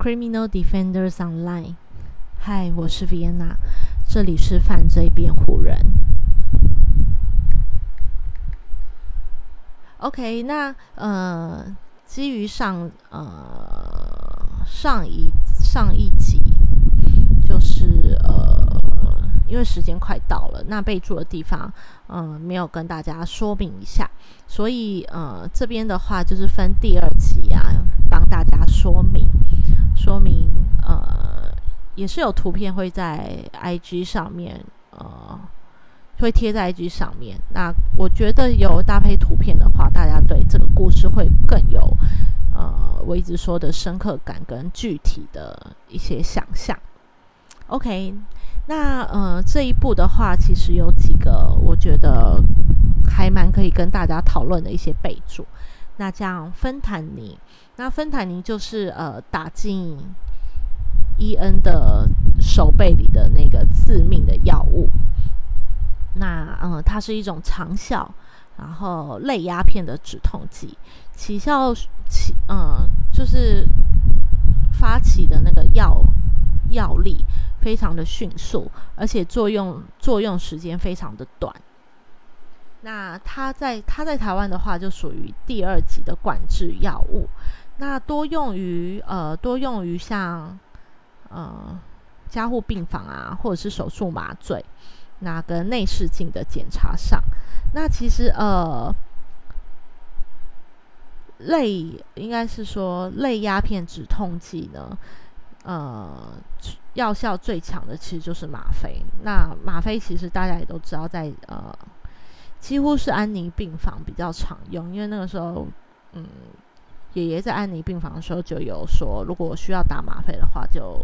Criminal Defenders Online。嗨，我是 Vienna，这里是犯罪辩护人。OK，那呃，基于上呃上一上一集，就是呃，因为时间快到了，那备注的地方嗯没有跟大家说明一下，所以呃这边的话就是分第二集啊，帮大家说明说明呃也是有图片会在 IG 上面呃。会贴在 IG 上面。那我觉得有搭配图片的话，大家对这个故事会更有呃我一直说的深刻感跟具体的一些想象。OK，那呃这一步的话，其实有几个我觉得还蛮可以跟大家讨论的一些备注。那这样芬坦尼，那芬坦尼就是呃打进伊恩的手背里的那个致命的药物。那嗯，它是一种长效，然后类鸦片的止痛剂，起效起嗯，就是发起的那个药药力非常的迅速，而且作用作用时间非常的短。那它在它在台湾的话，就属于第二级的管制药物，那多用于呃多用于像呃加护病房啊，或者是手术麻醉。那个内视镜的检查上，那其实呃，类应该是说类鸦片止痛剂呢，呃，药效最强的其实就是吗啡。那吗啡其实大家也都知道，在呃，几乎是安宁病房比较常用，因为那个时候，嗯，爷爷在安宁病房的时候就有说，如果需要打吗啡的话，就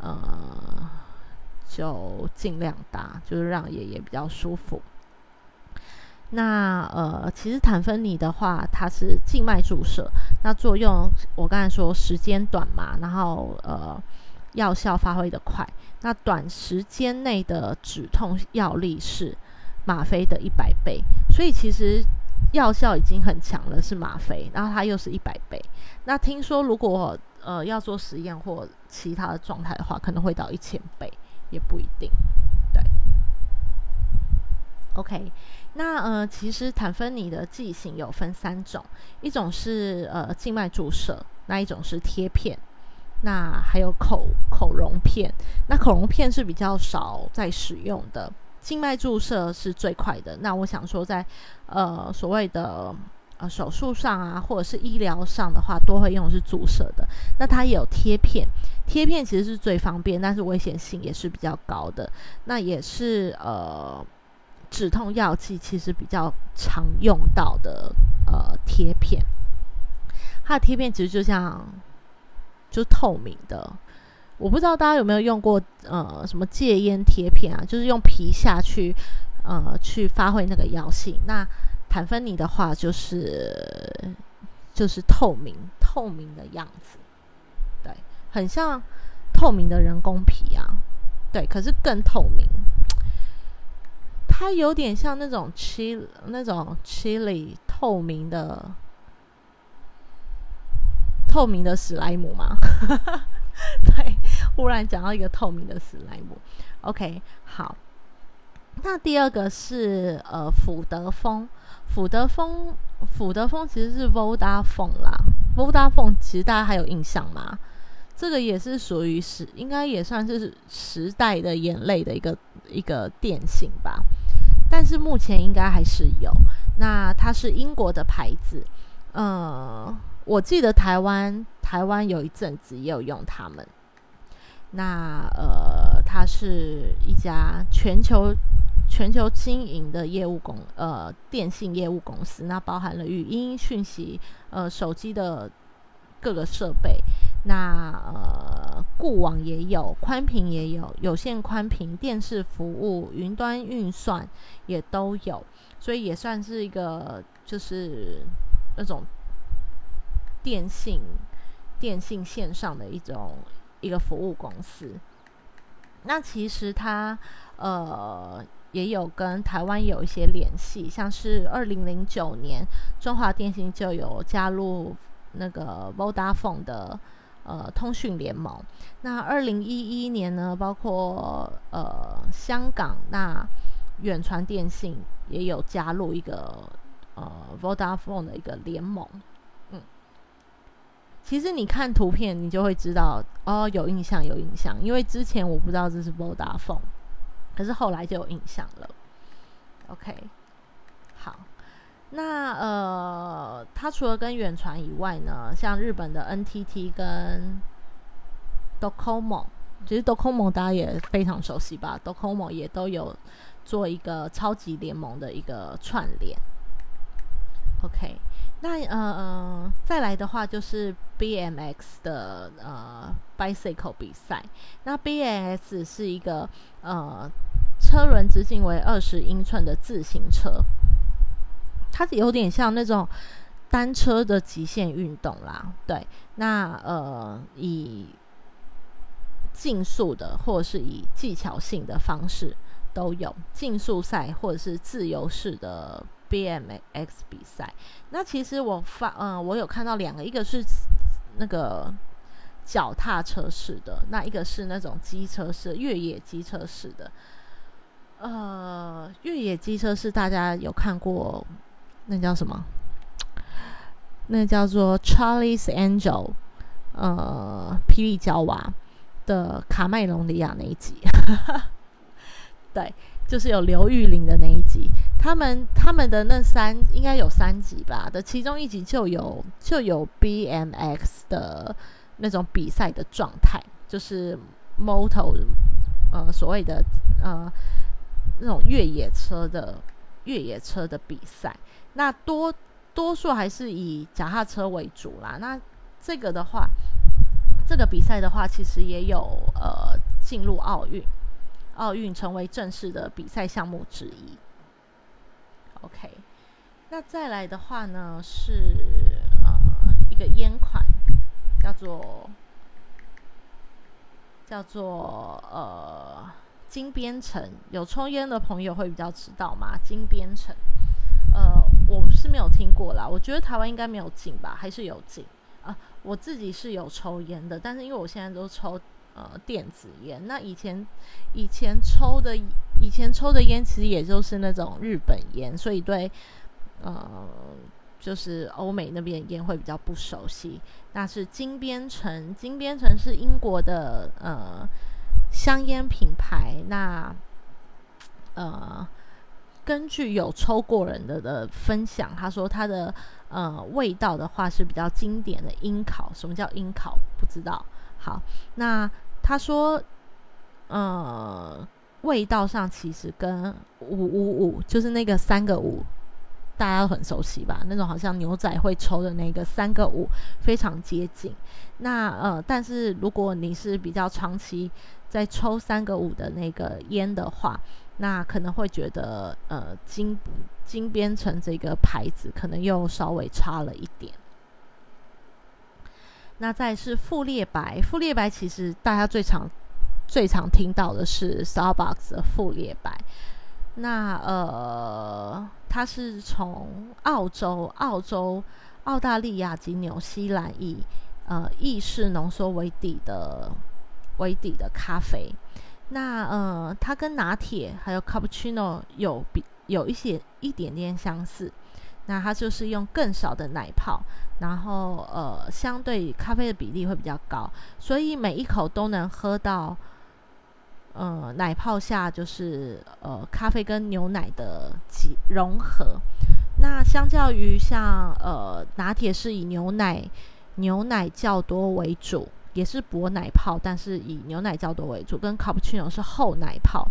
呃。就尽量打，就是让爷爷比较舒服。那呃，其实坦芬尼的话，它是静脉注射，那作用我刚才说时间短嘛，然后呃，药效发挥的快，那短时间内的止痛药力是吗啡的一百倍，所以其实药效已经很强了，是吗啡，然后它又是一百倍。那听说如果呃要做实验或其他的状态的话，可能会到一千倍。也不一定，对。OK，那呃，其实坦芬尼的剂型有分三种，一种是呃静脉注射，那一种是贴片，那还有口口溶片。那口溶片是比较少在使用的，静脉注射是最快的。那我想说，在呃所谓的。呃，手术上啊，或者是医疗上的话，都会用的是注射的。那它也有贴片，贴片其实是最方便，但是危险性也是比较高的。那也是呃，止痛药剂其实比较常用到的呃贴片。它的贴片其实就像就透明的，我不知道大家有没有用过呃什么戒烟贴片啊，就是用皮下去呃去发挥那个药性。那坦芬尼的话就是就是透明透明的样子，对，很像透明的人工皮啊，对，可是更透明，它有点像那种 chili 那种 chili 透明的透明的史莱姆吗？对，忽然讲到一个透明的史莱姆，OK，好。那第二个是呃，福德丰，福德丰，福德丰其实是 Vodafone 啦，Vodafone 其实大家还有印象吗？这个也是属于时，应该也算是时代的眼泪的一个一个电信吧。但是目前应该还是有。那它是英国的牌子，呃，我记得台湾台湾有一阵子也有用他们。那呃，它是一家全球。全球经营的业务公呃电信业务公司，那包含了语音讯息呃手机的各个设备，那呃固网也有，宽频也有，有线宽频电视服务，云端运算也都有，所以也算是一个就是那种电信电信线上的一种一个服务公司。那其实它呃。也有跟台湾有一些联系，像是二零零九年，中华电信就有加入那个 Vodafone 的呃通讯联盟。那二零一一年呢，包括呃香港那远传电信也有加入一个呃 Vodafone 的一个联盟。其实你看图片，你就会知道哦，有印象，有印象，因为之前我不知道这是 Vodafone，可是后来就有印象了。OK，好。那呃，它除了跟远传以外呢，像日本的 NTT 跟 Docomo，其实 Docomo 大家也非常熟悉吧？Docomo 也都有做一个超级联盟的一个串联。OK，那呃呃，再来的话就是 BMX 的呃 bicycle 比赛。那 BMX 是一个呃车轮直径为二十英寸的自行车。它是有点像那种单车的极限运动啦，对。那呃，以竞速的或者是以技巧性的方式都有竞速赛或者是自由式的 BMX 比赛。那其实我发嗯，我有看到两个，一个是那个脚踏车式的，那一个是那种机车式越野机车式的。呃，越野机车是大家有看过。那叫什么？那叫做 Charlie's Angel，呃，霹雳娇娃的卡麦隆迪亚那一集，对，就是有刘玉玲的那一集。他们他们的那三应该有三集吧？的其中一集就有就有 BMX 的那种比赛的状态，就是 moto，呃，所谓的呃那种越野车的越野车的比赛。那多多数还是以脚踏车为主啦。那这个的话，这个比赛的话，其实也有呃进入奥运，奥运成为正式的比赛项目之一。OK，那再来的话呢，是呃一个烟款，叫做叫做呃金边城。有抽烟的朋友会比较知道吗？金边城。呃，我是没有听过啦。我觉得台湾应该没有禁吧，还是有禁啊？我自己是有抽烟的，但是因为我现在都抽呃电子烟。那以前以前抽的以前抽的烟，其实也就是那种日本烟，所以对呃就是欧美那边烟会比较不熟悉。那是金边城，金边城是英国的呃香烟品牌。那呃。根据有抽过人的的分享，他说他的呃味道的话是比较经典的樱烤。什么叫樱烤？不知道。好，那他说，呃，味道上其实跟五五五就是那个三个五，大家都很熟悉吧？那种好像牛仔会抽的那个三个五非常接近。那呃，但是如果你是比较长期在抽三个五的那个烟的话，那可能会觉得，呃，金金边城这个牌子可能又稍微差了一点。那再是富列白，富列白其实大家最常最常听到的是 Starbucks 的富列白。那呃，它是从澳洲、澳洲、澳大利亚及纽西兰以呃意式浓缩为底的为底的咖啡。那呃，它跟拿铁还有 cappuccino 有比有一些一点点相似。那它就是用更少的奶泡，然后呃，相对咖啡的比例会比较高，所以每一口都能喝到呃奶泡下就是呃咖啡跟牛奶的几融合。那相较于像呃拿铁是以牛奶牛奶较多为主。也是薄奶泡，但是以牛奶较多为主。跟 cappuccino 是厚奶泡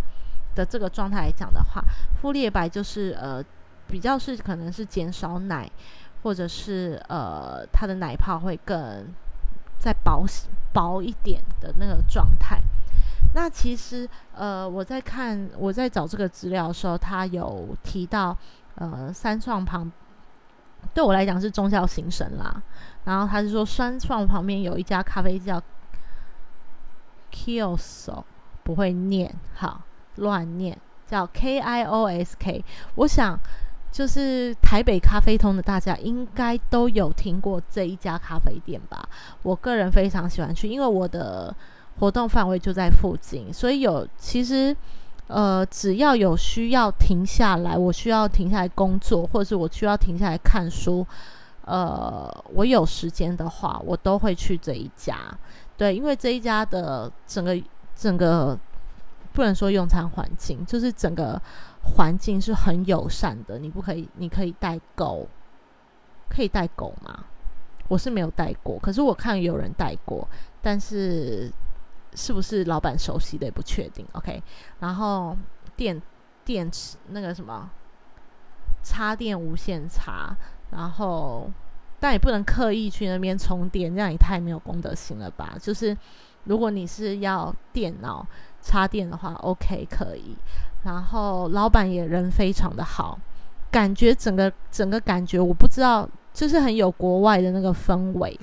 的这个状态来讲的话，富列白就是呃比较是可能是减少奶，或者是呃它的奶泡会更再薄薄一点的那个状态。那其实呃我在看我在找这个资料的时候，他有提到呃三创旁。对我来讲是宗教行神啦，然后他是说三创旁边有一家咖啡叫 Kiosk，不会念，好乱念，叫 K I O S K。我想就是台北咖啡通的大家应该都有听过这一家咖啡店吧？我个人非常喜欢去，因为我的活动范围就在附近，所以有其实呃，只要有需要停下来，我需要停下来工作，或者是我需要停下来看书，呃，我有时间的话，我都会去这一家。对，因为这一家的整个整个不能说用餐环境，就是整个。环境是很友善的，你不可以，你可以带狗，可以带狗吗？我是没有带过，可是我看有人带过，但是是不是老板熟悉的也不确定。OK，然后电电池那个什么插电无线插，然后但也不能刻意去那边充电，这样也太没有公德心了吧？就是如果你是要电脑插电的话，OK 可以。然后老板也人非常的好，感觉整个整个感觉我不知道，就是很有国外的那个氛围，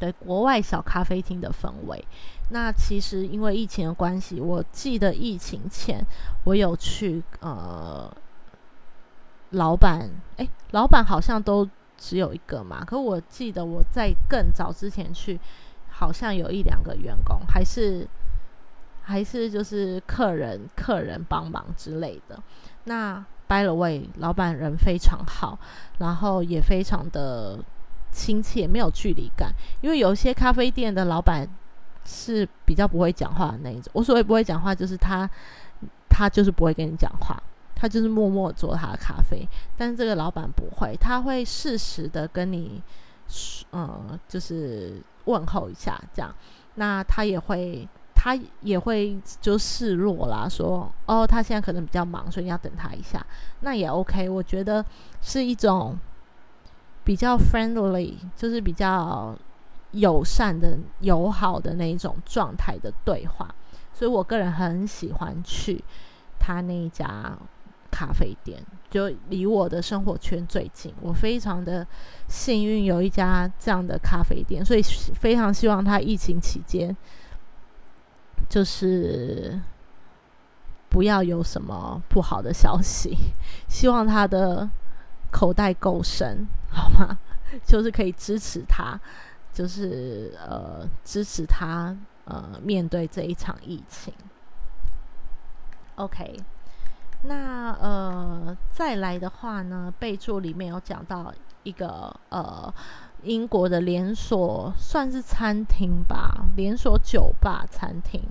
对国外小咖啡厅的氛围。那其实因为疫情的关系，我记得疫情前我有去呃，老板哎，老板好像都只有一个嘛，可我记得我在更早之前去，好像有一两个员工还是。还是就是客人客人帮忙之类的。那 by the way，老板人非常好，然后也非常的亲切，没有距离感。因为有些咖啡店的老板是比较不会讲话的那一种。我所谓不会讲话，就是他他就是不会跟你讲话，他就是默默做他的咖啡。但是这个老板不会，他会适时的跟你，嗯，就是问候一下这样。那他也会。他也会就示弱啦，说哦，他现在可能比较忙，所以你要等他一下，那也 OK。我觉得是一种比较 friendly，就是比较友善的、友好的那一种状态的对话，所以我个人很喜欢去他那一家咖啡店，就离我的生活圈最近。我非常的幸运有一家这样的咖啡店，所以非常希望他疫情期间。就是不要有什么不好的消息，希望他的口袋够深，好吗？就是可以支持他，就是呃支持他呃面对这一场疫情。OK，那呃再来的话呢，备注里面有讲到一个呃。英国的连锁算是餐厅吧，连锁酒吧餐厅，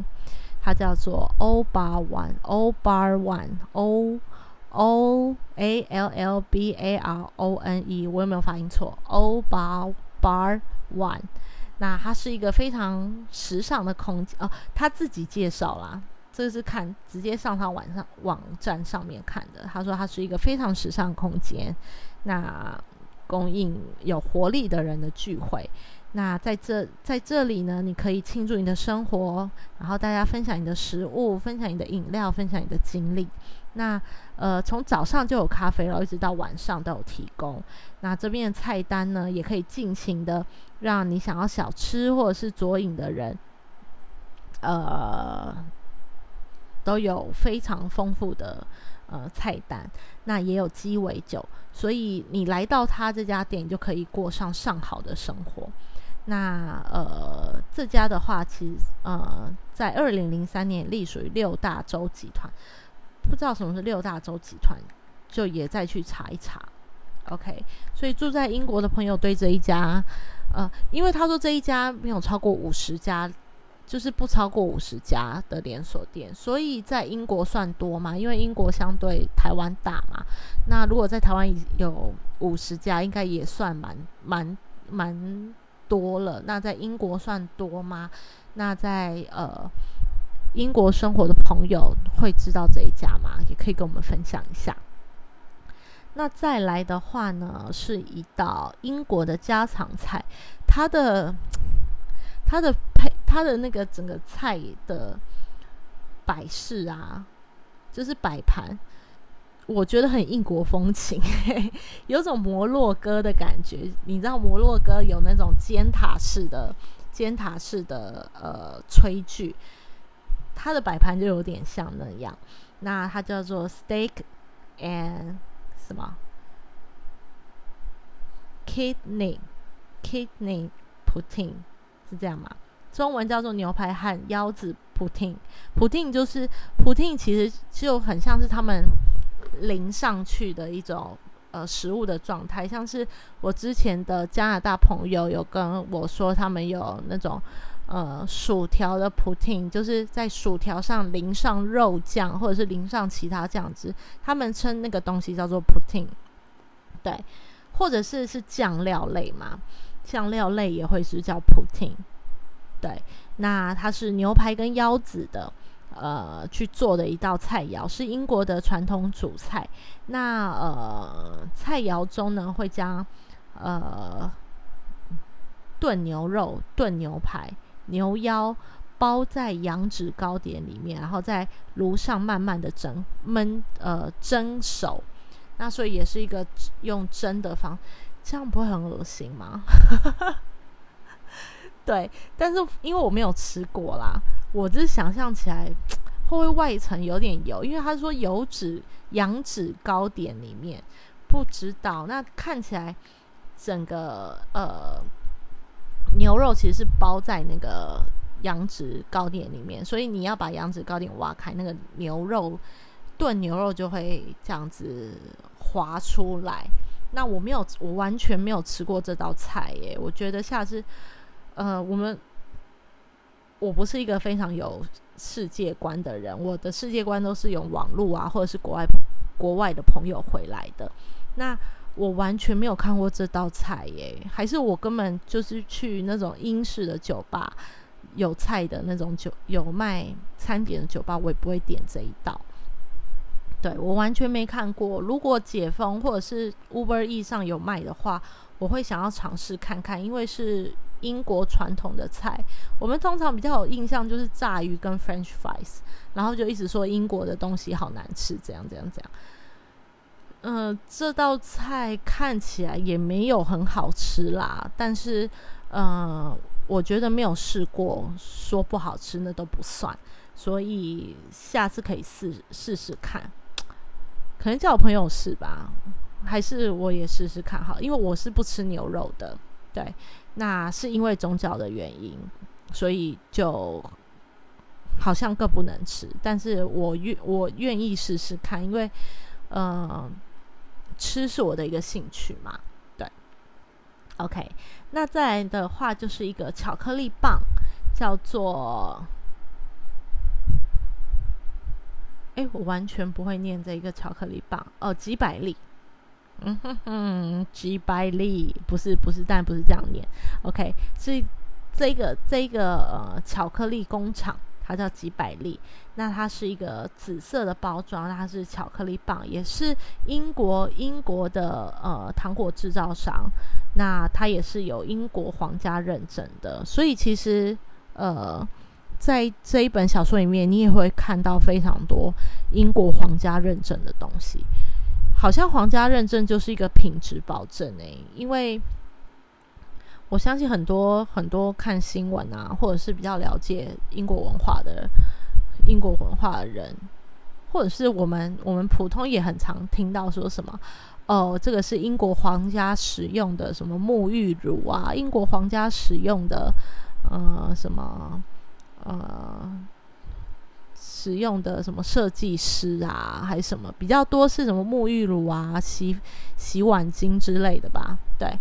它叫做 O Bar One，O One，O O A L L B A R O N E，我有没有发音错？O Bar Bar One，那它是一个非常时尚的空间哦，他自己介绍啦，这是看直接上他网上网站上面看的，他说它是一个非常时尚空间，那。供应有活力的人的聚会，那在这在这里呢，你可以庆祝你的生活，然后大家分享你的食物，分享你的饮料，分享你的经历。那呃，从早上就有咖啡然后一直到晚上都有提供。那这边的菜单呢，也可以尽情的让你想要小吃或者是佐饮的人，呃，都有非常丰富的。呃，菜单那也有鸡尾酒，所以你来到他这家店，就可以过上上好的生活。那呃，这家的话，其实呃，在二零零三年隶属于六大洲集团，不知道什么是六大洲集团，就也再去查一查。OK，所以住在英国的朋友对这一家，呃，因为他说这一家没有超过五十家。就是不超过五十家的连锁店，所以在英国算多嘛？因为英国相对台湾大嘛。那如果在台湾有五十家，应该也算蛮蛮蛮多了。那在英国算多吗？那在呃英国生活的朋友会知道这一家吗？也可以跟我们分享一下。那再来的话呢，是一道英国的家常菜，它的它的配。它的那个整个菜的摆饰啊，就是摆盘，我觉得很异国风情，有种摩洛哥的感觉。你知道摩洛哥有那种尖塔式的尖塔式的呃炊具，它的摆盘就有点像那样。那它叫做 steak and 什么？kidney kidney pudding 是这样吗？中文叫做牛排和腰子 pudding。pudding 就是布丁其实就很像是他们淋上去的一种呃食物的状态，像是我之前的加拿大朋友有跟我说，他们有那种。呃，薯条的布丁就是在薯条上淋上肉酱，或者是淋上其他酱汁，他们称那个东西叫做布丁对，或者是是酱料类嘛，酱料类也会是叫 pudding，对，那它是牛排跟腰子的，呃，去做的一道菜肴，是英国的传统主菜。那呃，菜肴中呢会将呃炖牛肉、炖牛排。牛腰包在羊脂糕点里面，然后在炉上慢慢的蒸焖呃蒸熟，那所以也是一个用蒸的方，这样不会很恶心吗？对，但是因为我没有吃过啦，我只是想象起来会不会外层有点油？因为他说油脂羊脂糕点里面不知道，那看起来整个呃。牛肉其实是包在那个羊脂糕点里面，所以你要把羊脂糕点挖开，那个牛肉炖牛肉就会这样子滑出来。那我没有，我完全没有吃过这道菜耶。我觉得下次，呃，我们我不是一个非常有世界观的人，我的世界观都是用网络啊，或者是国外国外的朋友回来的。那我完全没有看过这道菜耶，还是我根本就是去那种英式的酒吧有菜的那种酒有卖餐点的酒吧，我也不会点这一道。对我完全没看过。如果解封或者是 Uber E 上有卖的话，我会想要尝试看看，因为是英国传统的菜。我们通常比较有印象就是炸鱼跟 French fries，然后就一直说英国的东西好难吃，这样这样这样。嗯，这道菜看起来也没有很好吃啦，但是，嗯，我觉得没有试过，说不好吃那都不算，所以下次可以试试试看，可能叫我朋友试吧，还是我也试试看好，因为我是不吃牛肉的，对，那是因为宗教的原因，所以就好像更不能吃，但是我愿我愿意试试看，因为，嗯。吃是我的一个兴趣嘛，对，OK，那再来的话就是一个巧克力棒，叫做，哎，我完全不会念这一个巧克力棒哦，几百粒，嗯哼哼，几百粒，不是不是，但不是这样念，OK，是这个这个呃巧克力工厂。它叫几百粒，那它是一个紫色的包装，它是巧克力棒，也是英国英国的呃糖果制造商，那它也是有英国皇家认证的，所以其实呃在这一本小说里面，你也会看到非常多英国皇家认证的东西，好像皇家认证就是一个品质保证诶，因为。我相信很多很多看新闻啊，或者是比较了解英国文化的英国文化的人，或者是我们我们普通也很常听到说什么哦，这个是英国皇家使用的什么沐浴乳啊，英国皇家使用的呃什么呃使用的什么设计师啊，还是什么比较多是什么沐浴乳啊、洗洗碗巾之类的吧？对。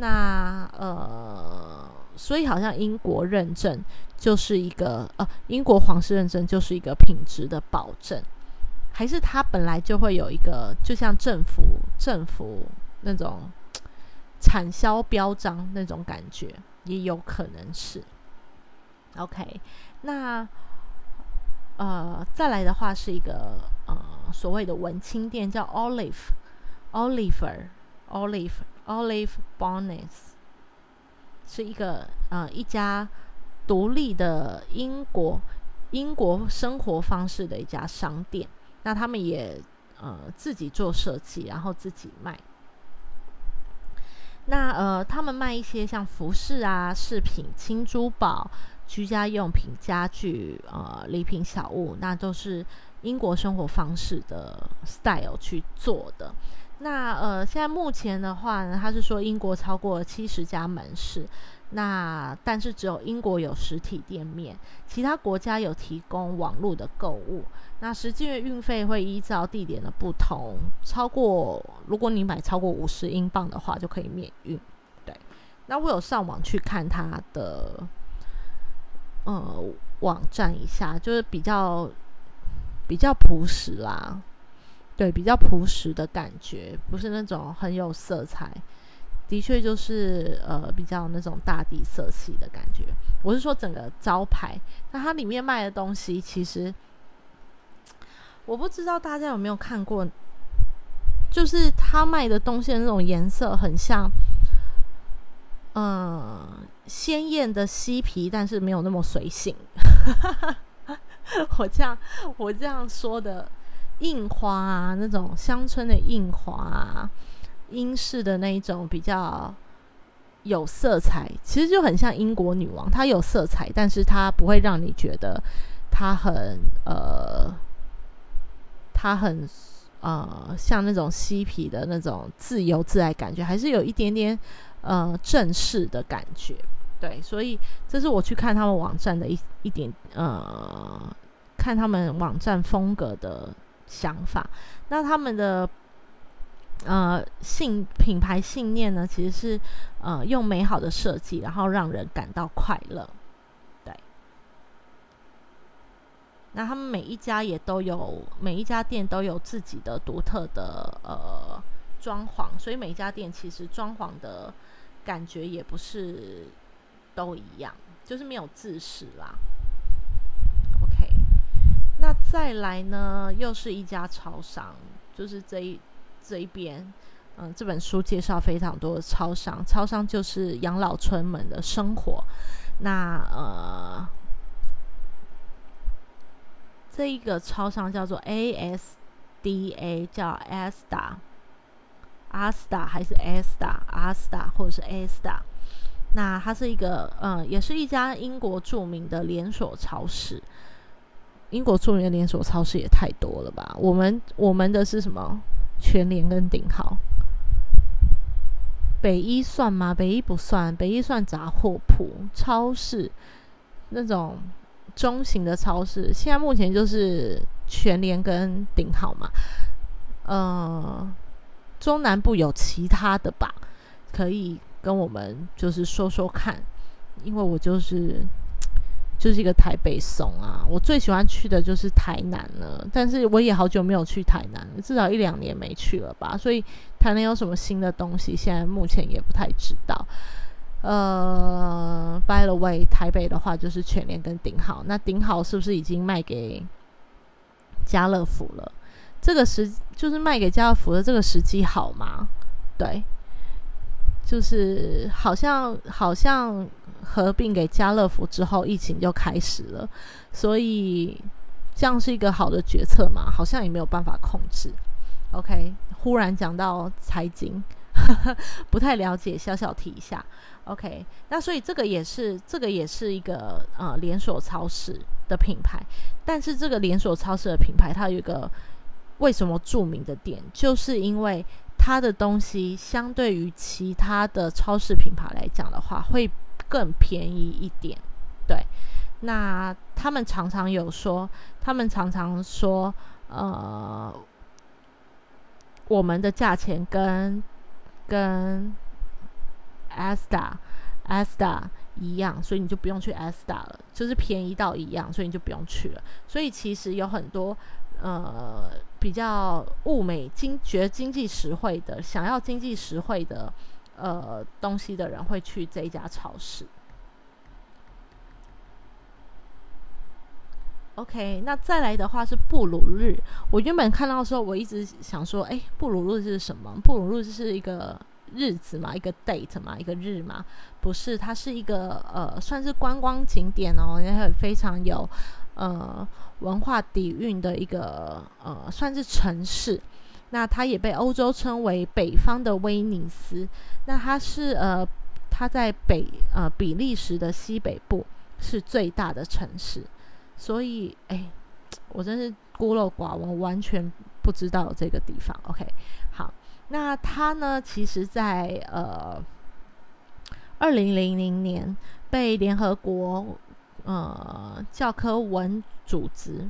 那呃，所以好像英国认证就是一个呃，英国皇室认证就是一个品质的保证，还是它本来就会有一个，就像政府政府那种产销标章那种感觉，也有可能是。OK，那呃，再来的话是一个呃所谓的文青店，叫 Olive，Oliver，Olive。Olive Bonnets，是一个呃一家独立的英国英国生活方式的一家商店。那他们也呃自己做设计，然后自己卖。那呃他们卖一些像服饰啊、饰品、轻珠宝、居家用品、家具、呃礼品小物，那都是英国生活方式的 style 去做的。那呃，现在目前的话呢，他是说英国超过七十家门市，那但是只有英国有实体店面，其他国家有提供网络的购物。那实际的运费会依照地点的不同，超过如果你买超过五十英镑的话，就可以免运。对，那我有上网去看它的呃网站一下，就是比较比较朴实啦，对，比较朴实的感觉，不是那种很有色彩，的确就是呃比较那种大地色系的感觉。我是说整个招牌，那它里面卖的东西其实。我不知道大家有没有看过，就是他卖的东西的那种颜色很像，嗯，鲜艳的漆皮，但是没有那么随性。我这样我这样说的，印花啊，那种乡村的印花啊，英式的那一种比较有色彩，其实就很像英国女王，她有色彩，但是她不会让你觉得她很呃。她很呃像那种嬉皮的那种自由自在感觉，还是有一点点呃正式的感觉。对，所以这是我去看他们网站的一一点呃，看他们网站风格的想法。那他们的呃信品牌信念呢，其实是呃用美好的设计，然后让人感到快乐。对那他们每一家也都有，每一家店都有自己的独特的呃装潢，所以每一家店其实装潢的感觉也不是都一样，就是没有自视啦。OK，那再来呢，又是一家超商，就是这一这一边，嗯，这本书介绍非常多的超商，超商就是养老村们的生活。那呃。这一个超商叫做 ASDA，叫 Asda Asta，Asta 还是 Asta，Asta 或者是 Asta。那它是一个，嗯，也是一家英国著名的连锁超市。英国著名的连锁超市也太多了吧？我们我们的是什么？全联跟顶好。北一算吗？北一不算，北一算杂货铺、超市那种。中型的超市，现在目前就是全联跟顶好嘛。呃，中南部有其他的吧？可以跟我们就是说说看，因为我就是就是一个台北怂啊。我最喜欢去的就是台南了，但是我也好久没有去台南了，至少一两年没去了吧。所以台南有什么新的东西，现在目前也不太知道。呃，by the way，台北的话就是全联跟顶好，那顶好是不是已经卖给家乐福了？这个时就是卖给家乐福的这个时机好吗？对，就是好像好像合并给家乐福之后，疫情就开始了，所以这样是一个好的决策嘛？好像也没有办法控制。OK，忽然讲到财经。不太了解，小小提一下。OK，那所以这个也是这个也是一个呃连锁超市的品牌，但是这个连锁超市的品牌它有一个为什么著名的点，就是因为它的东西相对于其他的超市品牌来讲的话，会更便宜一点。对，那他们常常有说，他们常常说，呃，我们的价钱跟跟 Asta Asta 一样，所以你就不用去 Asta 了，就是便宜到一样，所以你就不用去了。所以其实有很多呃比较物美经觉得经济实惠的，想要经济实惠的呃东西的人会去这一家超市。OK，那再来的话是布鲁日。我原本看到的时候，我一直想说，哎，布鲁日是什么？布鲁日是一个日子嘛，一个 date 嘛，一个日嘛？不是，它是一个呃，算是观光景点哦，也很非常有呃文化底蕴的一个呃，算是城市。那它也被欧洲称为北方的威尼斯。那它是呃，它在北呃比利时的西北部是最大的城市。所以，哎，我真是孤陋寡闻，完全不知道这个地方。OK，好，那他呢，其实在呃二零零零年被联合国呃教科文组织。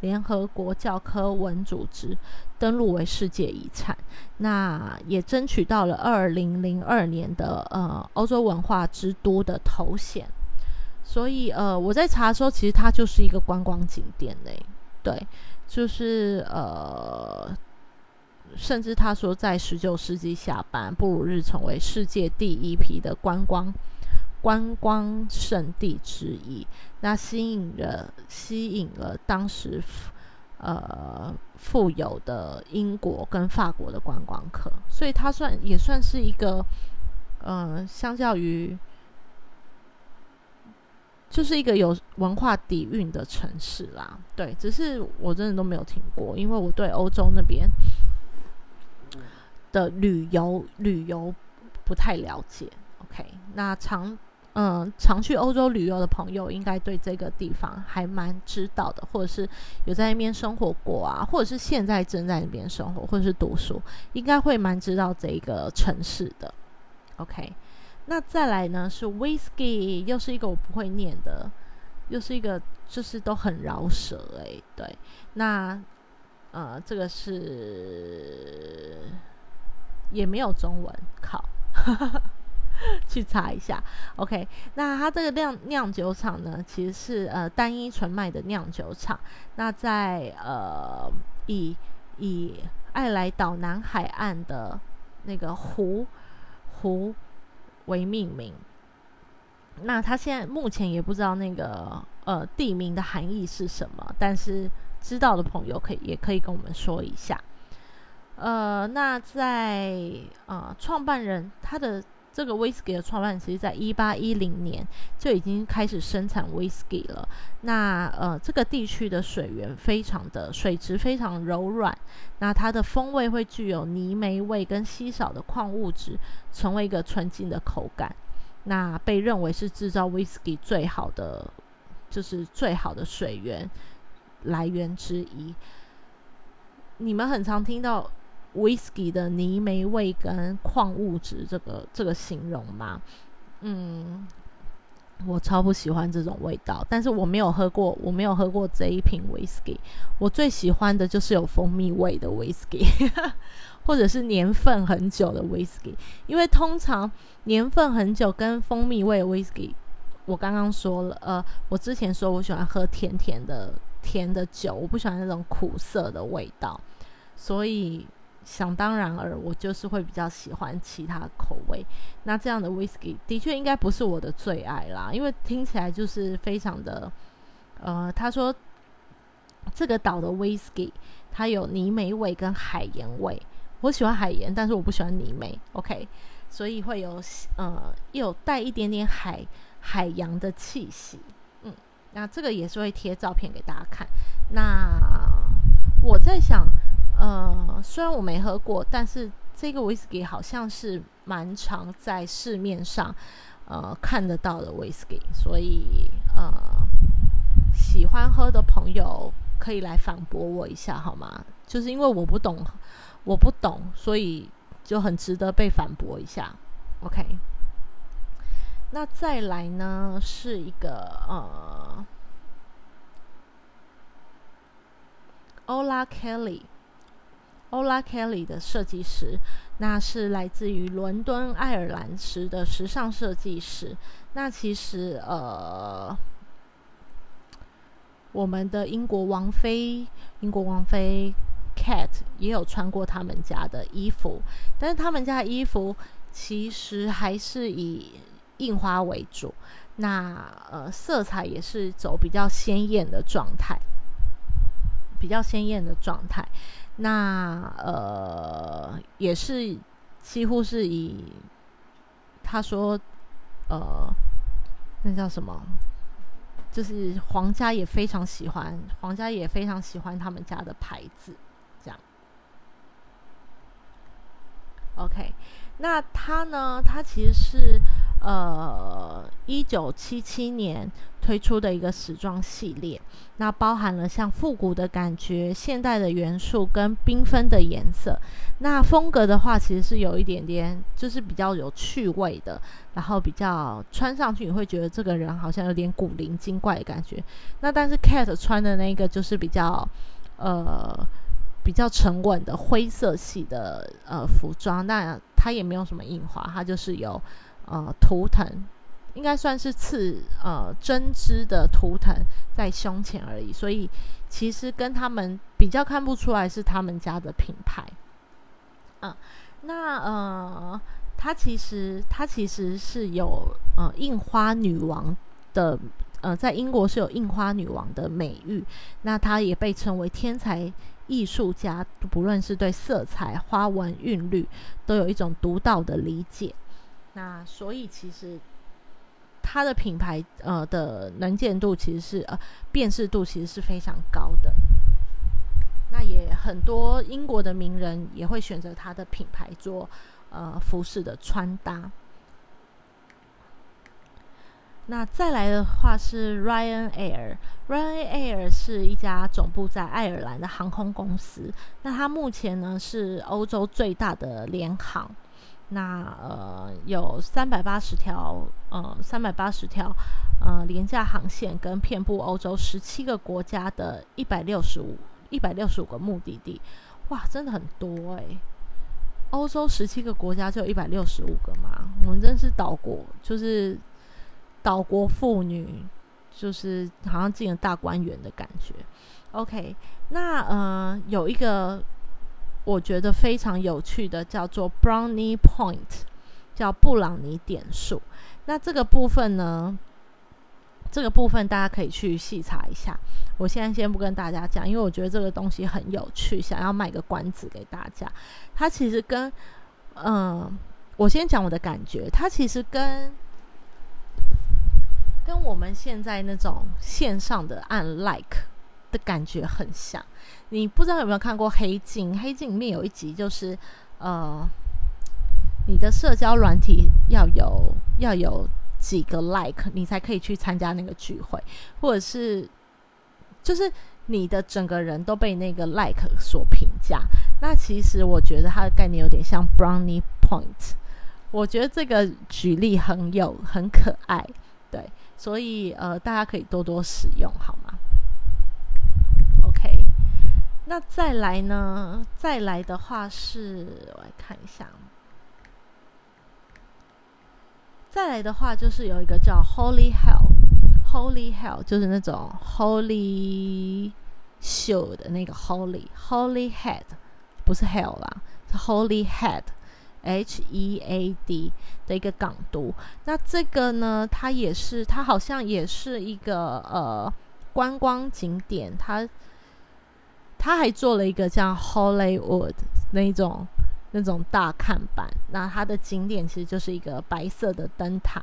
联合国教科文组织登录为世界遗产，那也争取到了二零零二年的呃欧洲文化之都的头衔。所以呃我在查的时候，其实它就是一个观光景点嘞。对，就是呃，甚至他说在十九世纪下半，布鲁日成为世界第一批的观光。观光圣地之一，那吸引了吸引了当时呃富有的英国跟法国的观光客，所以它算也算是一个呃，相较于就是一个有文化底蕴的城市啦。对，只是我真的都没有听过，因为我对欧洲那边的旅游旅游不太了解。OK，那长。嗯，常去欧洲旅游的朋友应该对这个地方还蛮知道的，或者是有在那边生活过啊，或者是现在正在那边生活或者是读书，应该会蛮知道这个城市的。OK，那再来呢是 Whisky，又是一个我不会念的，又是一个就是都很饶舌诶。对，那呃这个是也没有中文，靠。去查一下，OK。那它这个酿酿酒厂呢，其实是呃单一纯麦的酿酒厂。那在呃以以爱来岛南海岸的那个湖湖为命名。那他现在目前也不知道那个呃地名的含义是什么，但是知道的朋友可以也可以跟我们说一下。呃，那在呃创办人他的。这个 whisky 的创办其实在一八一零年就已经开始生产 whisky 了。那呃，这个地区的水源非常的水质非常柔软，那它的风味会具有泥煤味跟稀少的矿物质，成为一个纯净的口感。那被认为是制造 whisky 最好的，就是最好的水源来源之一。你们很常听到。Whisky 的泥煤味跟矿物质，这个这个形容吗？嗯，我超不喜欢这种味道，但是我没有喝过，我没有喝过这一瓶 whisky。我最喜欢的就是有蜂蜜味的 whisky，或者是年份很久的 whisky。因为通常年份很久跟蜂蜜味 whisky，我刚刚说了，呃，我之前说我喜欢喝甜甜的甜的酒，我不喜欢那种苦涩的味道，所以。想当然而我就是会比较喜欢其他口味。那这样的 whisky 的确应该不是我的最爱啦，因为听起来就是非常的……呃，他说这个岛的 whisky 它有泥煤味跟海盐味。我喜欢海盐，但是我不喜欢泥煤。OK，所以会有呃有带一点点海海洋的气息。嗯，那这个也是会贴照片给大家看。那我在想。呃，虽然我没喝过，但是这个 whisky 好像是蛮常在市面上呃看得到的 whisky，所以呃喜欢喝的朋友可以来反驳我一下好吗？就是因为我不懂，我不懂，所以就很值得被反驳一下。OK，那再来呢是一个呃，Ola Kelly。Ola Kelly 的设计师，那是来自于伦敦爱尔兰时的时尚设计师。那其实呃，我们的英国王妃，英国王妃 Cat 也有穿过他们家的衣服，但是他们家的衣服其实还是以印花为主，那呃色彩也是走比较鲜艳的状态，比较鲜艳的状态。那呃，也是几乎是以他说，呃，那叫什么？就是皇家也非常喜欢，皇家也非常喜欢他们家的牌子，这样。OK，那他呢？他其实是呃一九七七年推出的一个时装系列，那包含了像复古的感觉、现代的元素跟缤纷的颜色。那风格的话，其实是有一点点，就是比较有趣味的，然后比较穿上去你会觉得这个人好像有点古灵精怪的感觉。那但是 Cat 穿的那个就是比较呃比较沉稳的灰色系的呃服装，那它也没有什么印花，它就是有呃图腾，应该算是刺呃针织的图腾在胸前而已，所以其实跟他们比较看不出来是他们家的品牌。嗯，那呃，它其实它其实是有呃印花女王的，呃，在英国是有印花女王的美誉。那它也被称为天才艺术家，不论是对色彩、花纹、韵律，都有一种独到的理解。那所以其实它的品牌呃的能见度其实是呃辨识度其实是非常高的。那也很多英国的名人也会选择它的品牌做呃服饰的穿搭。那再来的话是 Ryan Air，Ryan Air 是一家总部在爱尔兰的航空公司。那它目前呢是欧洲最大的联航，那呃有三百八十条呃三百八十条呃廉价航线，跟遍布欧洲十七个国家的一百六十五。一百六十五个目的地，哇，真的很多哎！欧洲十七个国家就有一百六十五个嘛，我们真是岛国，就是岛国妇女，就是好像进了大观园的感觉。OK，那呃，有一个我觉得非常有趣的，叫做 Brownie Point，叫布朗尼点数。那这个部分呢？这个部分大家可以去细查一下，我现在先不跟大家讲，因为我觉得这个东西很有趣，想要卖个关子给大家。它其实跟，嗯，我先讲我的感觉，它其实跟跟我们现在那种线上的按 like 的感觉很像。你不知道有没有看过《黑镜》？《黑镜》里面有一集就是，呃，你的社交软体要有要有。几个 like 你才可以去参加那个聚会，或者是就是你的整个人都被那个 like 所评价。那其实我觉得它的概念有点像 brownie point。我觉得这个举例很有很可爱，对，所以呃大家可以多多使用，好吗那再来呢？再来的话是我来看一下。再来的话，就是有一个叫 Holy Hell，Holy Hell 就是那种 Holy Show 的那个 Holy Holy Head，不是 Hell 啦，是 Holy Head，H E A D 的一个港独。那这个呢，它也是，它好像也是一个呃观光景点。它他还做了一个叫 Hollywood 那种。那种大看板，那它的景点其实就是一个白色的灯塔。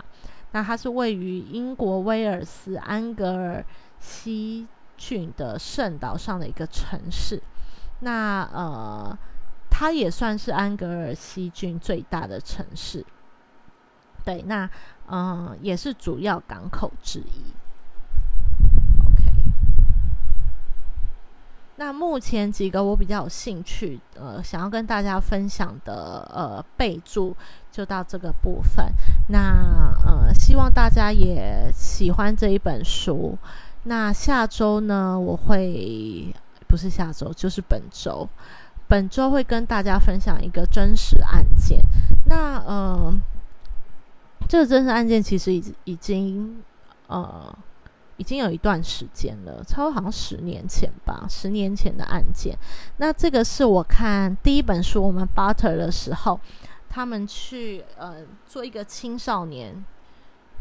那它是位于英国威尔斯安格尔西郡的圣岛上的一个城市。那呃，它也算是安格尔西郡最大的城市。对，那嗯，也是主要港口之一。那目前几个我比较有兴趣，呃，想要跟大家分享的，呃，备注就到这个部分。那呃，希望大家也喜欢这一本书。那下周呢，我会不是下周，就是本周，本周会跟大家分享一个真实案件。那呃，这个真实案件其实已已经呃。已经有一段时间了，差不多好像十年前吧，十年前的案件。那这个是我看第一本书，我们 Butter 的时候，他们去呃做一个青少年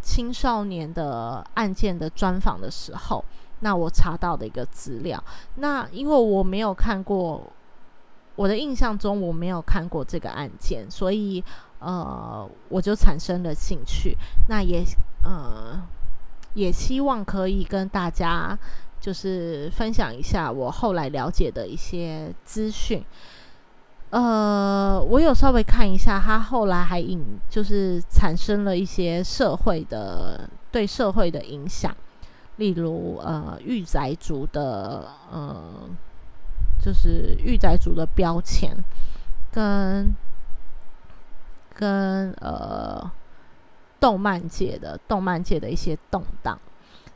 青少年的案件的专访的时候，那我查到的一个资料。那因为我没有看过，我的印象中我没有看过这个案件，所以呃我就产生了兴趣。那也呃。也希望可以跟大家就是分享一下我后来了解的一些资讯。呃，我有稍微看一下，他后来还引就是产生了一些社会的对社会的影响，例如呃御宅族的呃就是御宅族的标签跟跟呃动漫界的动漫界的一些动荡，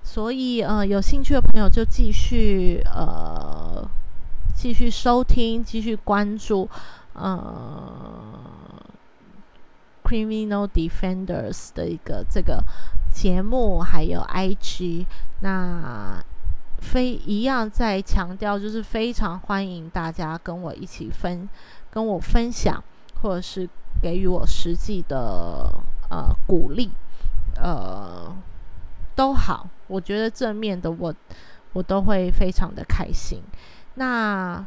所以呃有兴趣的朋友就继续呃。继续收听，继续关注，呃，Criminal Defenders 的一个这个节目，还有 IG，那非一样在强调，就是非常欢迎大家跟我一起分，跟我分享，或者是给予我实际的呃鼓励，呃，都好，我觉得正面的我我都会非常的开心。那，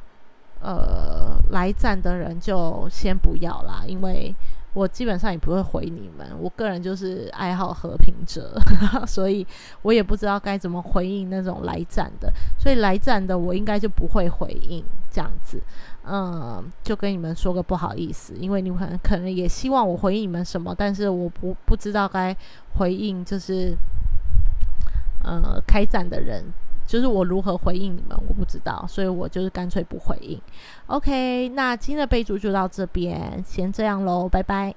呃，来站的人就先不要啦，因为我基本上也不会回你们。我个人就是爱好和平者，所以我也不知道该怎么回应那种来站的。所以来站的我应该就不会回应这样子。嗯，就跟你们说个不好意思，因为你们可能也希望我回应你们什么，但是我不不知道该回应，就是呃开展的人。就是我如何回应你们，我不知道，所以我就是干脆不回应。OK，那今天的备注就到这边，先这样喽，拜拜。